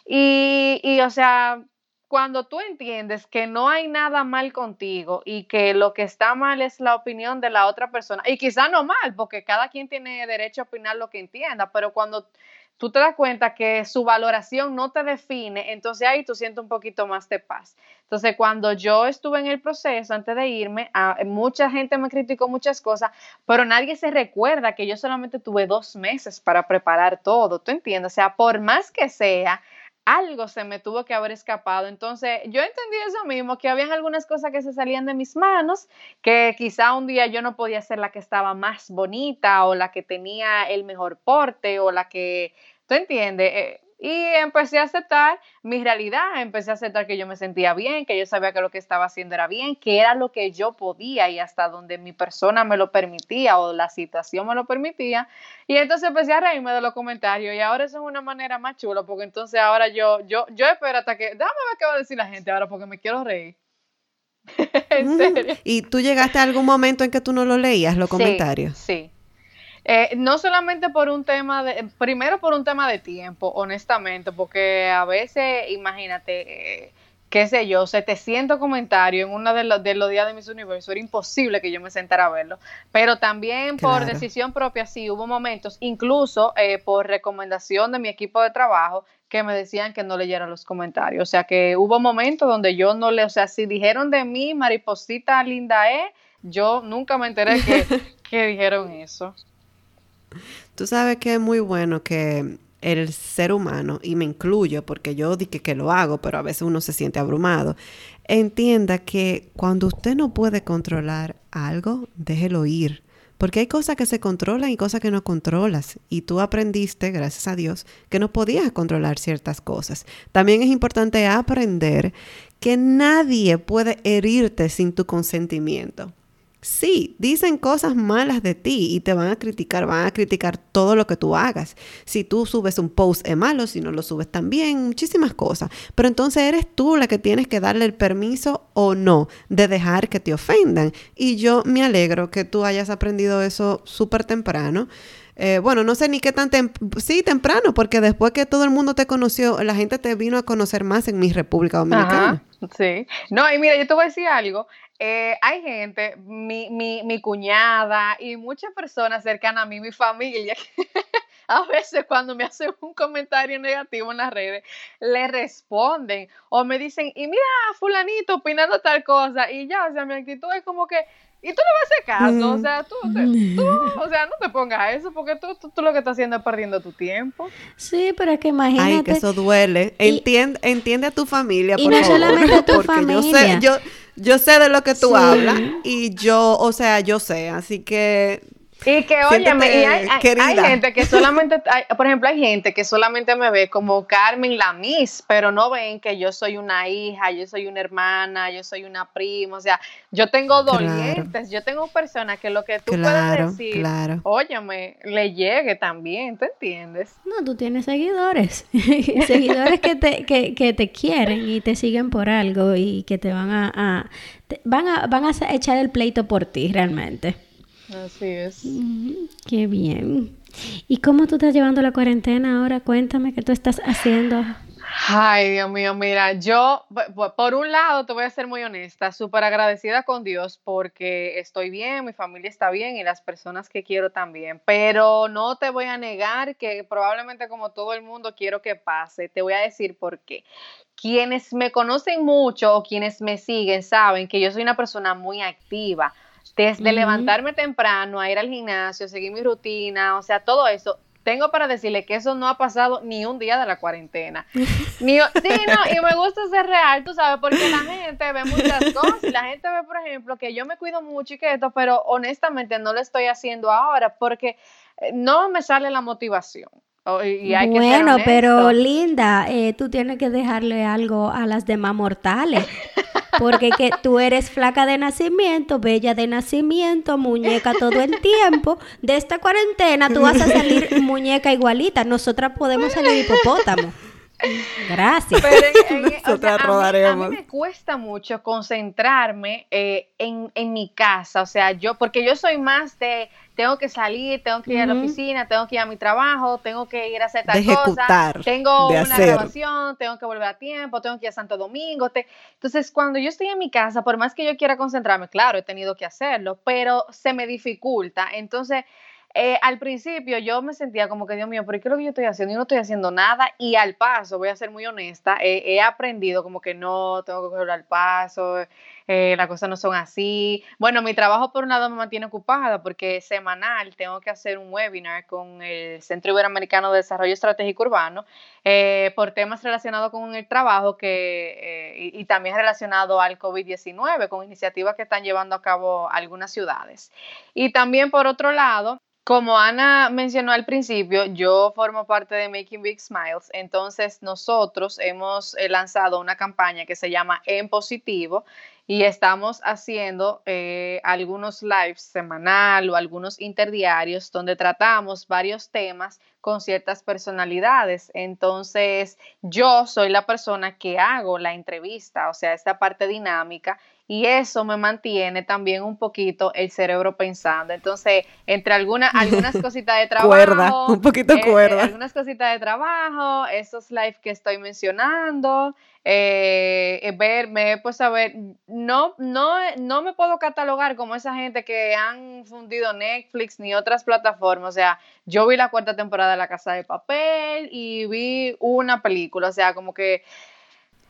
Speaker 4: y, y o sea, cuando tú entiendes que no hay nada mal contigo y que lo que está mal es la opinión de la otra persona, y quizá no mal, porque cada quien tiene derecho a opinar lo que entienda, pero cuando tú te das cuenta que su valoración no te define, entonces ahí tú sientes un poquito más de paz. Entonces, cuando yo estuve en el proceso, antes de irme, mucha gente me criticó muchas cosas, pero nadie se recuerda que yo solamente tuve dos meses para preparar todo, ¿tú entiendes? O sea, por más que sea, algo se me tuvo que haber escapado. Entonces, yo entendí eso mismo, que habían algunas cosas que se salían de mis manos, que quizá un día yo no podía ser la que estaba más bonita o la que tenía el mejor porte o la que, ¿tú entiendes? Eh, y empecé a aceptar mi realidad, empecé a aceptar que yo me sentía bien, que yo sabía que lo que estaba haciendo era bien, que era lo que yo podía y hasta donde mi persona me lo permitía o la situación me lo permitía. Y entonces empecé a reírme de los comentarios y ahora eso es una manera más chula porque entonces ahora yo, yo, yo espero hasta que, déjame ver qué va a decir la gente ahora porque me quiero reír.
Speaker 3: ¿En serio? ¿Y tú llegaste a algún momento en que tú no lo leías, los comentarios?
Speaker 4: Sí, eh, no solamente por un tema de, primero por un tema de tiempo, honestamente, porque a veces, imagínate, eh, qué sé yo, 700 comentarios en uno de los, de los días de mis universos, era imposible que yo me sentara a verlo. Pero también por decisión propia, sí, hubo momentos, incluso eh, por recomendación de mi equipo de trabajo, que me decían que no leyera los comentarios. O sea, que hubo momentos donde yo no le, o sea, si dijeron de mí, mariposita linda E, yo nunca me enteré que, que dijeron eso.
Speaker 3: Tú sabes que es muy bueno que el ser humano, y me incluyo porque yo dije que lo hago, pero a veces uno se siente abrumado, entienda que cuando usted no puede controlar algo, déjelo ir. Porque hay cosas que se controlan y cosas que no controlas. Y tú aprendiste, gracias a Dios, que no podías controlar ciertas cosas. También es importante aprender que nadie puede herirte sin tu consentimiento. Sí, dicen cosas malas de ti y te van a criticar, van a criticar todo lo que tú hagas. Si tú subes un post es malo, si no lo subes también, muchísimas cosas. Pero entonces eres tú la que tienes que darle el permiso o no de dejar que te ofendan. Y yo me alegro que tú hayas aprendido eso súper temprano. Eh, bueno, no sé ni qué tan sí, temprano, porque después que todo el mundo te conoció, la gente te vino a conocer más en mi República Dominicana.
Speaker 4: sí. No, y mira, yo te voy a decir algo. Eh, hay gente, mi, mi, mi, cuñada y muchas personas cercanas a mí, mi familia, a veces cuando me hacen un comentario negativo en las redes, le responden o me dicen, y mira, fulanito opinando tal cosa, y ya, o sea, mi actitud es como que, y tú no vas a hacer caso, o mm. sea, tú, tú, o sea, no te pongas eso, porque tú, tú, lo que estás haciendo es perdiendo tu tiempo.
Speaker 2: Sí, pero es que imagínate.
Speaker 3: Ay, que eso duele. Entiende, entiende a tu familia,
Speaker 2: por y no solamente a tu familia.
Speaker 3: Yo sé, yo, yo sé de lo que tú hablas y yo, o sea, yo sé, así que
Speaker 4: y que, oye, hay, gente que solamente, por ejemplo, hay gente que solamente me ve como Carmen la Miss, pero no ven que yo soy una hija, yo soy una hermana, yo soy una prima, o sea, yo tengo dolientes, yo tengo personas que lo que tú puedes decir, claro. óyeme, le llegue también, ¿te entiendes?
Speaker 2: No, tú tienes seguidores, seguidores que te, que, que, te quieren y te siguen por algo y que te van a, van a, van a echar el pleito por ti realmente.
Speaker 4: Así es.
Speaker 2: qué bien. ¿Y cómo tú estás llevando la cuarentena ahora? Cuéntame qué tú estás haciendo.
Speaker 4: Ay, Dios mío, mira, yo, por un lado, te voy a ser muy honesta, súper agradecida con Dios porque estoy bien, mi familia está bien y las personas que quiero también, pero no te voy a negar que probablemente como todo el mundo quiero que pase, te voy a decir por qué. Quienes me conocen mucho o quienes me siguen saben que yo soy una persona muy activa, desde levantarme temprano, a ir al gimnasio, seguir mi rutina, o sea, todo eso. Tengo para decirle que eso no ha pasado ni un día de la cuarentena. Ni, sí, no, y me gusta ser real, tú sabes, porque la gente ve muchas cosas. Y la gente ve, por ejemplo, que yo me cuido mucho y que esto, pero honestamente no lo estoy haciendo ahora porque eh, no me sale la motivación. Y hay
Speaker 2: bueno, pero Linda, eh, tú tienes que dejarle algo a las demás mortales. Porque que tú eres flaca de nacimiento, bella de nacimiento, muñeca todo el tiempo. De esta cuarentena tú vas a salir muñeca igualita. Nosotras podemos salir hipopótamo. Gracias.
Speaker 4: a, mí, me cuesta mucho concentrarme eh, en, en mi casa. O sea, yo, porque yo soy más de tengo que salir, tengo que ir a la oficina, tengo que ir a mi trabajo, tengo que ir a hacer tal cosa, tengo una grabación, tengo que volver a tiempo, tengo que ir a Santo Domingo. Entonces, cuando yo estoy en mi casa, por más que yo quiera concentrarme, claro, he tenido que hacerlo, pero se me dificulta. Entonces, eh, al principio yo me sentía como que, Dios mío, pero ¿qué es lo que yo estoy haciendo? Yo no estoy haciendo nada y al paso, voy a ser muy honesta, he aprendido como que no, tengo que coger al paso, eh, las cosas no son así. Bueno, mi trabajo por un lado me mantiene ocupada porque semanal tengo que hacer un webinar con el Centro Iberoamericano de Desarrollo Estratégico Urbano eh, por temas relacionados con el trabajo que, y, y también relacionado al COVID-19, con iniciativas que están llevando a cabo algunas ciudades. Y también por otro lado, como Ana mencionó al principio, yo formo parte de Making Big Smiles, entonces nosotros hemos eh, lanzado una campaña que se llama En Positivo y estamos haciendo eh, algunos lives semanal o algunos interdiarios donde tratamos varios temas con ciertas personalidades. Entonces, yo soy la persona que hago la entrevista, o sea, esta parte dinámica y eso me mantiene también un poquito el cerebro pensando. Entonces, entre algunas algunas cositas de trabajo,
Speaker 3: cuerda, un poquito eh, cuerda.
Speaker 4: algunas cositas de trabajo, esos lives que estoy mencionando, eh, eh, verme, pues a ver, no, no, no me puedo catalogar como esa gente que han fundido Netflix ni otras plataformas. O sea, yo vi la cuarta temporada de La Casa de Papel y vi una película. O sea, como que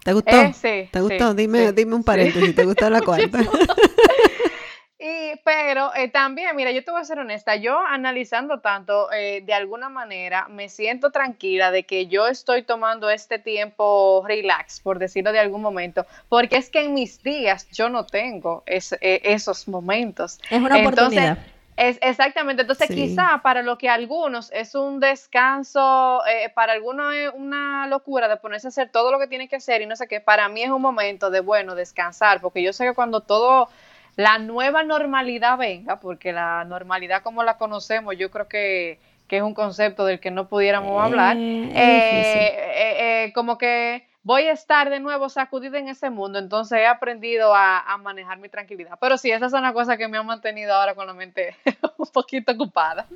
Speaker 3: ¿Te gustó? Eh, ¿Te gustó? dime, dime un paréntesis, ¿te gustó la cuarta?
Speaker 4: y, pero eh, también, mira, yo te voy a ser honesta, yo analizando tanto, eh, de alguna manera me siento tranquila de que yo estoy tomando este tiempo relax, por decirlo de algún momento, porque es que en mis días yo no tengo esos momentos.
Speaker 2: Es una oportunidad.
Speaker 4: Es, exactamente, entonces quizá para lo que algunos es un descanso, eh, para algunos es una locura de ponerse a hacer todo lo que tiene que hacer y no sé qué, para mí es un momento de, bueno, descansar, porque yo sé que cuando todo, la nueva normalidad venga, porque la normalidad como la conocemos, yo creo que, es un concepto del que no pudiéramos hablar, eh, eh, como que voy a estar de nuevo sacudida en ese mundo, entonces he aprendido a, manejar mi tranquilidad. Pero sí, esas son las cosas que me han mantenido ahora con la mente un poquito ocupada.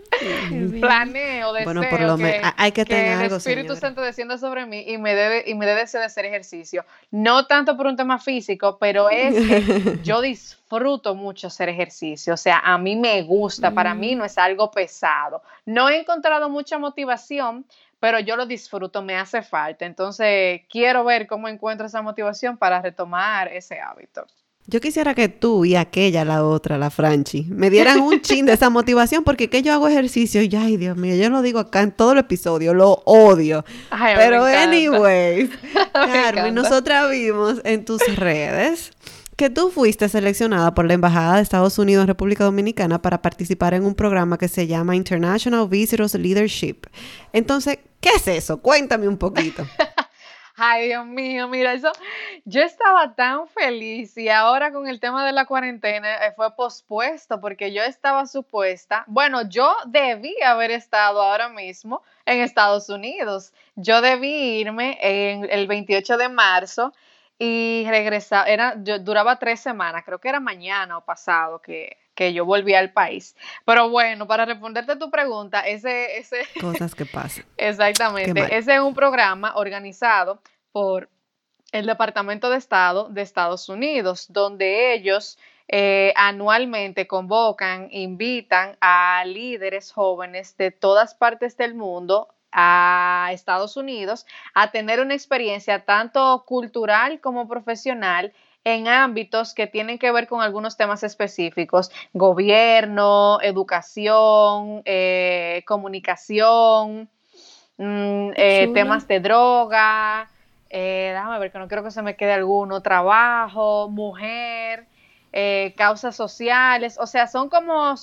Speaker 4: Planeo, deseo bueno, por lo que, hay que, tener el Espíritu Santo descienda sobre mí y me debe y me debe de hacer ejercicio. No tanto por un tema físico, pero es que yo disfruto mucho hacer ejercicio. O sea, a mí me gusta, para mí mm. no es algo pesado. No he encontrado mucha motivación pero yo lo disfruto, me hace falta. Entonces, quiero ver cómo encuentro esa motivación para retomar ese hábito.
Speaker 3: Yo quisiera que tú y aquella, la otra, la Franchi, me dieran un chin de esa motivación porque que yo hago ejercicio y, ay, Dios mío, yo lo digo acá en todo el episodio, lo odio. Pero, anyways, Carmen, nosotras vimos en tus redes que tú fuiste seleccionada por la Embajada de Estados Unidos en República Dominicana para participar en un programa que se llama International Visitors Leadership. Entonces, ¿qué es eso? Cuéntame un poquito.
Speaker 4: Ay, Dios mío, mira, eso, yo estaba tan feliz y ahora con el tema de la cuarentena eh, fue pospuesto porque yo estaba supuesta, bueno, yo debí haber estado ahora mismo en Estados Unidos. Yo debí irme en el 28 de marzo y regresaba, era, yo, duraba tres semanas, creo que era mañana o pasado que, yo volví al país. Pero bueno, para responderte a tu pregunta, ese... ese
Speaker 3: Cosas que pasan.
Speaker 4: Exactamente, ese es un programa organizado por el Departamento de Estado de Estados Unidos, donde ellos eh, anualmente convocan, invitan a líderes jóvenes de todas partes del mundo a Estados Unidos a tener una experiencia tanto cultural como profesional en ámbitos que tienen que ver con algunos temas específicos, gobierno, educación, eh, comunicación, mm, eh, temas de droga, eh, déjame ver que no quiero que se me quede alguno, trabajo, mujer, causas sociales, o sea, son como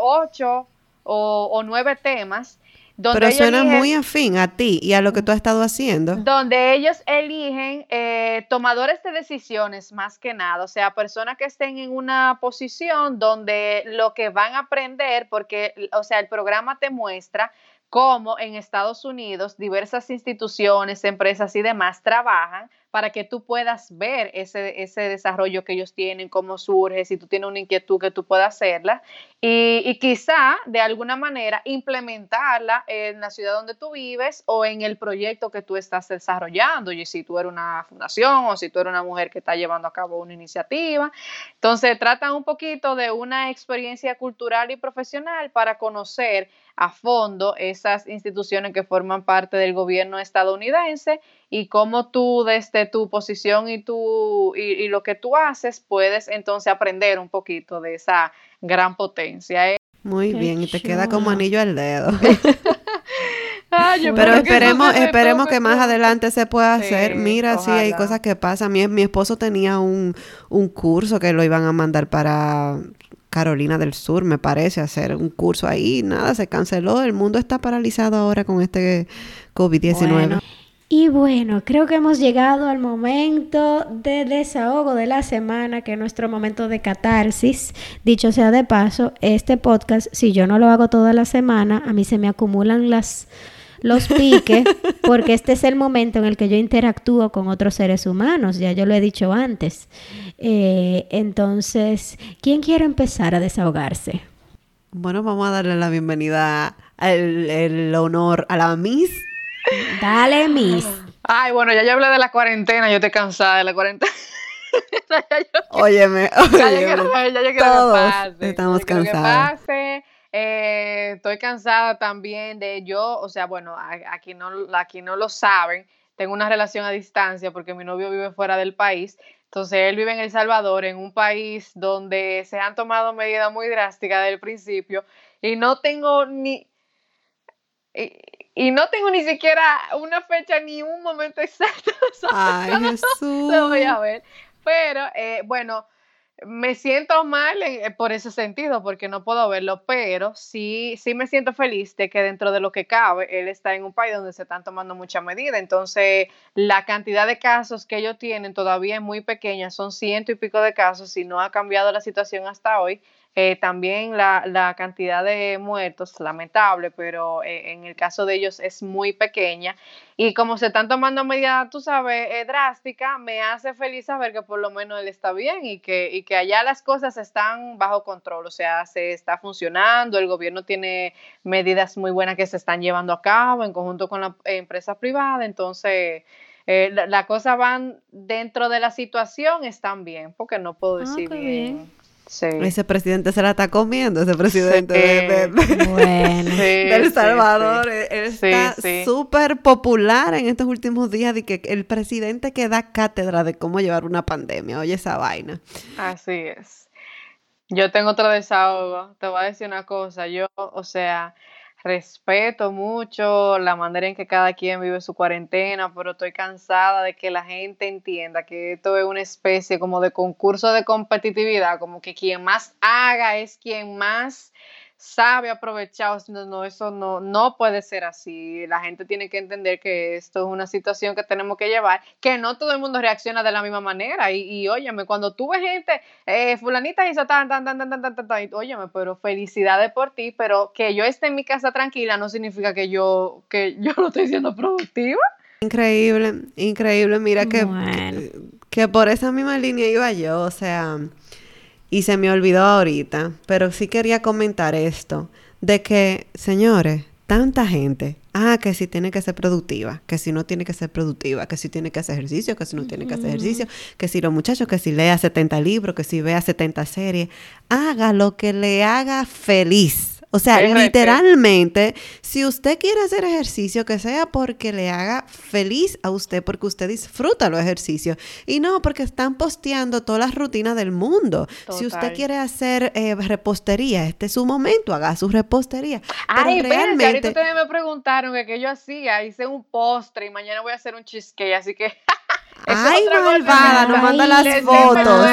Speaker 4: ocho o, o nueve temas
Speaker 3: pero suena muy afín a ti y a lo que tú has estado haciendo.
Speaker 4: Donde ellos eligen eh, tomadores de decisiones más que nada, o sea, personas que estén en una posición donde lo que van a aprender, porque, o sea, el programa te muestra cómo en Estados Unidos diversas instituciones, empresas y demás trabajan para que tú puedas ver ese, ese desarrollo que ellos tienen, cómo surge, si tú tienes una inquietud que tú puedas hacerla y, y quizá de alguna manera implementarla en la ciudad donde tú vives o en el proyecto que tú estás desarrollando, y si tú eres una fundación o si tú eres una mujer que está llevando a cabo una iniciativa. Entonces, tratan un poquito de una experiencia cultural y profesional para conocer a fondo esas instituciones que forman parte del gobierno estadounidense y cómo tú desde tu posición y, tu, y, lo que tú haces puedes entonces aprender un poquito de esa gran potencia.
Speaker 3: Muy bien, y te queda como anillo al dedo. Pero esperemos, que esperemos que más adelante se pueda hacer. Mira, sí, hay cosas que pasan. Mi, mi esposo tenía un, un curso que lo iban a mandar para Carolina del Sur, me parece, hacer un curso ahí. Nada, se canceló. El mundo está paralizado ahora con este COVID-19.
Speaker 2: Y bueno, creo que hemos llegado al momento de desahogo de la semana, que es nuestro momento de catarsis. Dicho sea de paso, este podcast, si yo no lo hago toda la semana, a mí se me acumulan las los piques, porque este es el momento en el que yo interactúo con otros seres humanos, ya yo lo he dicho antes. Eh, entonces, ¿quién quiere empezar a desahogarse?
Speaker 3: Bueno, vamos a darle la bienvenida, el, el honor a la Miss.
Speaker 2: Dale, Miss.
Speaker 4: Ay, bueno, ya yo hablé de la cuarentena, yo estoy cansada de la cuarentena.
Speaker 3: óyeme,
Speaker 4: óyeme, ya yo quiero,
Speaker 3: todos estamos cansados.
Speaker 4: Eh, estoy cansada también de yo, o sea, bueno, aquí no, aquí no lo saben, tengo una relación a distancia porque mi novio vive fuera del país. Entonces él vive en El Salvador, en un país donde se han tomado medidas muy drásticas desde el principio y no tengo ni y, no tengo ni siquiera una fecha ni un momento exacto.
Speaker 3: Ay, Jesús.
Speaker 4: Lo voy a ver. Pero eh, bueno, me siento mal eh, por ese sentido, porque no puedo verlo, pero sí, sí me siento feliz de que dentro de lo que cabe, él está en un país donde se están tomando muchas medidas. Entonces, la cantidad de casos que ellos tienen todavía es muy pequeña, son ciento y pico de casos y no ha cambiado la situación hasta hoy. Eh, también la, la, cantidad de muertos, lamentable, pero eh, en el caso de ellos es muy pequeña. Y como se están tomando medidas, tú sabes, eh, drásticas, me hace feliz saber que por lo menos él está bien y que, y que allá las cosas están bajo control, o sea, se está funcionando, el gobierno tiene medidas muy buenas que se están llevando a cabo en conjunto con la empresa privada, entonces... las la cosas van dentro de la situación, están bien, porque no puedo ah, decir bien.
Speaker 3: Ese presidente se la está comiendo, ese presidente de, El Salvador. Él está súper popular en estos últimos días de que el presidente que da cátedra de cómo llevar una pandemia. Oye, esa vaina.
Speaker 4: Así es. Yo tengo otro desahogo. Te voy a decir una cosa. Yo, o sea, respeto mucho la manera en que cada quien vive su cuarentena, pero estoy cansada de que la gente entienda que esto es una especie como de concurso de competitividad, como que quien más haga es quien más sabe aprovechar, no, no, eso no, no puede ser así. La gente tiene que entender que esto es una situación que tenemos que llevar, que no todo el mundo reacciona de la misma manera. Y, y óyeme, cuando tú ves gente, eh, fulanita hizo tan, tan, tan, tan, tan, tan, tan, tan, óyeme, pero felicidades por ti, pero que yo esté en mi casa tranquila no significa que yo, que yo no estoy siendo productiva.
Speaker 3: Increíble, increíble. Mira que, que por esa misma línea iba yo, o sea y se me olvidó ahorita, pero sí quería comentar esto, de que, señores, tanta gente, ah, que si tiene que ser productiva, que si no tiene que ser productiva, que si tiene que hacer ejercicio, que si no tiene que hacer ejercicio, que si los muchachos, que si lea 70 libros, que si vea 70 series, haga lo que le haga feliz. O sea, literalmente, si usted quiere hacer ejercicio, que sea porque le haga feliz a usted, porque usted disfruta los ejercicios. Y no porque están posteando todas las rutinas del mundo. Si usted quiere hacer eh, repostería, este es su momento, haga su repostería.
Speaker 4: Ay, Pero realmente... ahorita ustedes me preguntaron que, yo hacía, hice un postre y mañana voy a hacer un cheesecake, así que...
Speaker 3: Ay, malvada, no manda las fotos.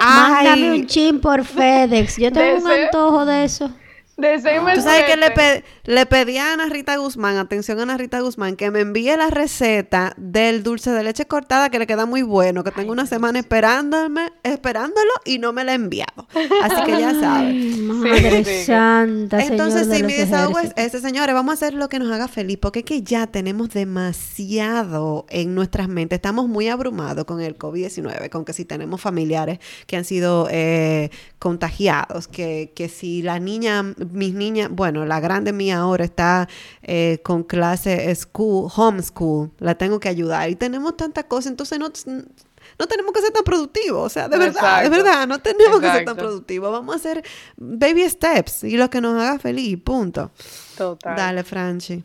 Speaker 2: Mándame un chin por FedEx. Yo tengo un antojo de eso.
Speaker 4: De seis meses.
Speaker 3: Tú sabes que le, pe- le pedí a Ana Rita Guzmán, atención a Ana Rita Guzmán, que me envíe la receta del dulce de leche cortada que le queda muy bueno, que tengo una semana esperándome, esperándolo y no me la ha enviado. Así que ya sabes.
Speaker 2: Ay, Madre
Speaker 4: sí.
Speaker 2: santa,
Speaker 3: Entonces,
Speaker 2: señor de
Speaker 3: sí, mi desahogo es ese, señores. Vamos a hacer lo que nos haga feliz, porque es que ya tenemos demasiado en nuestras mentes. Estamos muy abrumados con el COVID-19, con que si tenemos familiares que han sido eh, contagiados, que, que si la niña, mis niñas, bueno, la grande mía ahora está eh, con clase school, homeschool, la tengo que ayudar. Y tenemos tantas cosas, entonces no no tenemos que ser tan productivos, o sea, de verdad, de
Speaker 4: Exacto.
Speaker 3: verdad, no tenemos que ser tan productivos. Vamos a hacer baby steps y lo que nos haga feliz, punto.
Speaker 4: Total.
Speaker 3: Dale, Franchi.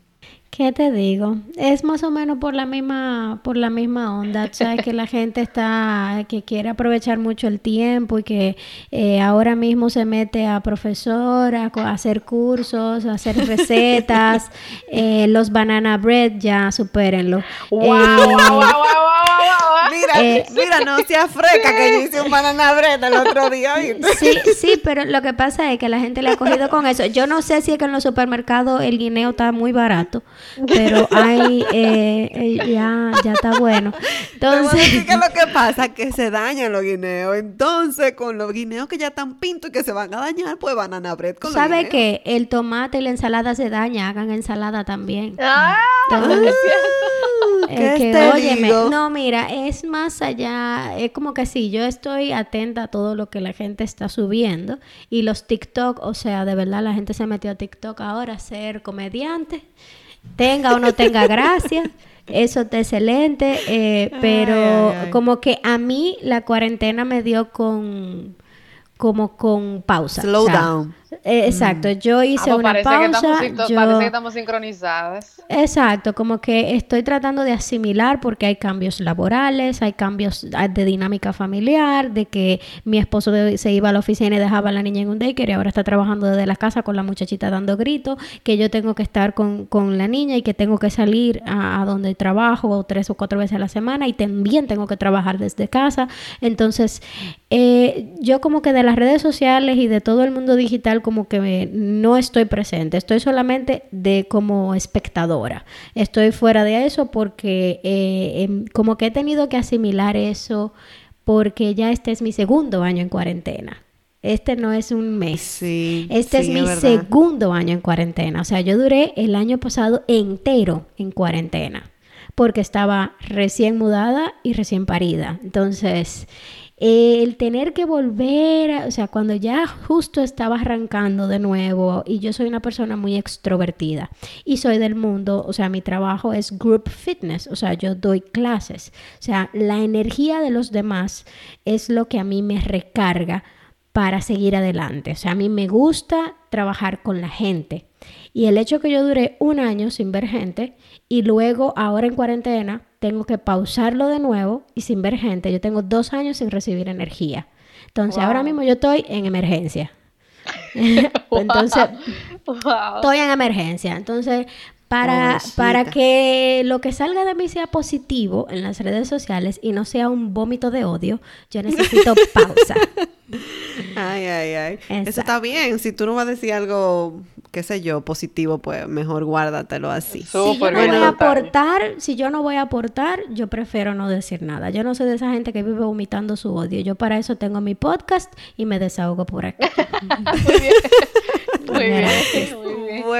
Speaker 2: ¿Qué te digo? Es más o menos por la misma, por la misma onda. Sabes que la gente está, que quiere aprovechar mucho el tiempo y que eh, ahora mismo se mete a profesor, a, hacer cursos, a hacer recetas. Eh, los banana bread ya supérenlo. Eh,
Speaker 4: wow, wow, wow.
Speaker 3: Mira,
Speaker 2: Eh,
Speaker 3: mira, no seas freca que yo hice un banana bread el otro día, ¿viste?
Speaker 2: Sí, sí, pero lo que pasa es que la gente le ha cogido con eso. Yo no sé si es que en los supermercados el guineo está muy barato, pero hay, eh, eh, ya, ya está bueno.
Speaker 3: Te
Speaker 2: Entonces,
Speaker 3: decir que lo que pasa es que se dañan los guineos. Entonces, con los guineos que ya están pintos y que se van a dañar, pues banana bread con
Speaker 2: ¿sabe que el tomate y la ensalada se daña? Hagan ensalada también.
Speaker 4: Ah,
Speaker 2: Entonces,
Speaker 3: ¿Qué
Speaker 2: Eh, que,
Speaker 3: te
Speaker 2: óyeme,
Speaker 3: digo?
Speaker 2: no, mira, es más allá, es como que sí, yo estoy atenta a todo lo que la gente está subiendo y los TikTok, o sea, de verdad la gente se metió a TikTok ahora a ser comediante, tenga o no tenga gracia, eso está excelente, eh, pero
Speaker 3: Ay, ay, ay.
Speaker 2: como que a mí la cuarentena me dio con, como con pausa.
Speaker 3: Slow
Speaker 2: o sea,
Speaker 3: down.
Speaker 2: Eh, exacto, yo hice
Speaker 4: ah, pues
Speaker 2: una
Speaker 4: parece, que estamos,
Speaker 2: pausa, yo...
Speaker 4: parece que estamos sincronizadas.
Speaker 2: Exacto, como que estoy tratando de asimilar porque hay cambios laborales, hay cambios ah, de dinámica familiar, de que mi esposo de- se iba a la oficina y dejaba a la niña en un daycare y ahora está trabajando desde la casa con la muchachita dando gritos, que yo tengo que estar con, con la niña y que tengo que salir a, a donde trabajo tres o cuatro veces a la semana y también tengo que trabajar desde casa. Entonces, eh, yo como que de las redes sociales y de todo el mundo digital como que no estoy presente, estoy solamente de como espectadora. Estoy fuera de eso porque eh, em, como que he tenido que asimilar eso porque ya este es mi segundo año en cuarentena. Este no es un mes.
Speaker 3: Sí.
Speaker 2: Este
Speaker 3: sí,
Speaker 2: es mi segundo año en cuarentena. O sea, yo duré el año pasado entero en cuarentena porque estaba recién mudada y recién parida. Entonces, el tener que volver, o sea, cuando ya justo estaba arrancando de nuevo y yo soy una persona muy extrovertida y soy del mundo, o sea, mi trabajo es group fitness, o sea, yo doy clases. O sea, la energía de los demás es lo que a mí me recarga para seguir adelante. O sea, a mí me gusta trabajar con la gente. Y el hecho que yo duré un año sin ver gente y luego ahora en cuarentena tengo que pausarlo de nuevo y sin ver gente, yo tengo dos años sin recibir energía. Entonces ahora mismo yo estoy en emergencia. Entonces
Speaker 4: Wow.
Speaker 2: estoy en emergencia. Entonces, para, para que lo que salga de mí sea positivo en las redes sociales y no sea un vómito de odio, yo necesito pausa.
Speaker 3: Ay, ay, ay. Eso está bien. Si tú no vas a decir algo, qué sé yo, positivo, pues mejor guárdatelo así.
Speaker 2: Si yo
Speaker 4: Súper
Speaker 2: no voy a aportar, si yo no voy a aportar, yo prefiero no decir nada. Yo no soy de esa gente que vive vomitando su odio. Yo para eso tengo mi podcast y me desahogo por aquí.
Speaker 4: Muy bien. Muy bien.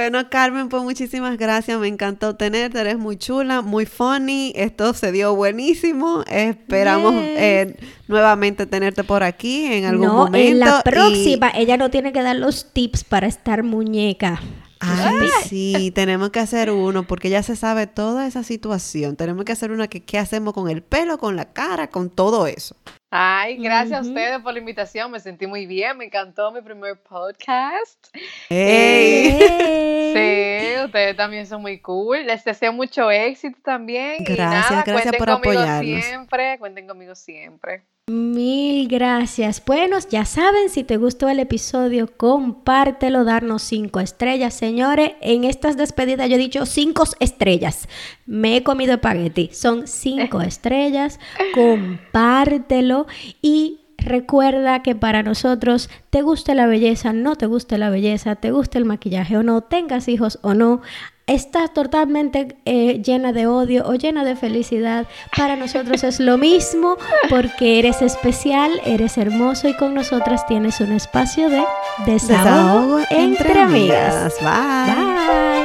Speaker 3: Bueno, Carmen, pues muchísimas gracias. Me encantó tenerte. Eres muy chula, muy funny. Esto se dio buenísimo. Esperamos eh, nuevamente tenerte por aquí en algún
Speaker 2: no,
Speaker 3: momento.
Speaker 2: en la
Speaker 3: y-
Speaker 2: próxima, ella no tiene que dar los tips para estar muñeca.
Speaker 3: Ay, sí, tenemos que hacer uno porque ya se sabe toda esa situación. Tenemos que hacer una que qué hacemos con el pelo, con la cara, con todo eso.
Speaker 4: Ay, gracias a ustedes por la invitación. Me sentí muy bien. Me encantó mi primer podcast.
Speaker 3: ¡Ey!
Speaker 2: Yay.
Speaker 4: Sí, ustedes también son muy cool. Les deseo mucho éxito también. y
Speaker 3: Gracias,
Speaker 4: nada,
Speaker 3: gracias
Speaker 4: cuenten
Speaker 3: por
Speaker 4: conmigo
Speaker 3: apoyarnos.
Speaker 4: siempre. Cuenten conmigo siempre.
Speaker 2: Mil gracias. Bueno, ya saben, si te gustó el episodio, compártelo, darnos cinco estrellas. Señores, en estas despedidas yo he dicho cinco estrellas. Me he comido espagueti. Son cinco estrellas. Compártelo y Recuerda que para nosotros, te guste la belleza, no te guste la belleza, te guste el maquillaje o no, tengas hijos o no, estás totalmente eh, llena de odio o llena de felicidad, para nosotros es lo mismo porque eres especial, eres hermoso y con nosotras tienes un espacio de desahogo, entre, amigas.
Speaker 3: Bye.
Speaker 2: Bye.